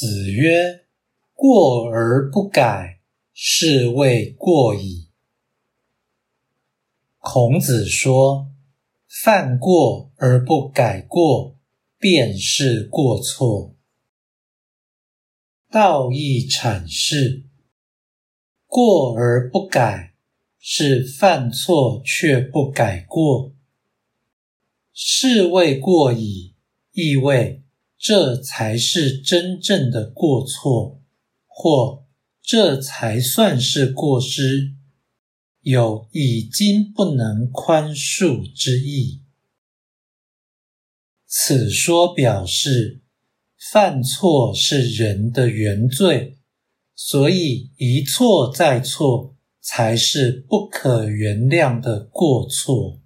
子曰：“过而不改，是谓过矣。”孔子说：“犯过而不改过，便是过错。”道义阐释：“过而不改，是犯错却不改过，是谓过矣。”意味。这才是真正的过错，或这才算是过失，有已经不能宽恕之意。此说表示，犯错是人的原罪，所以一错再错才是不可原谅的过错。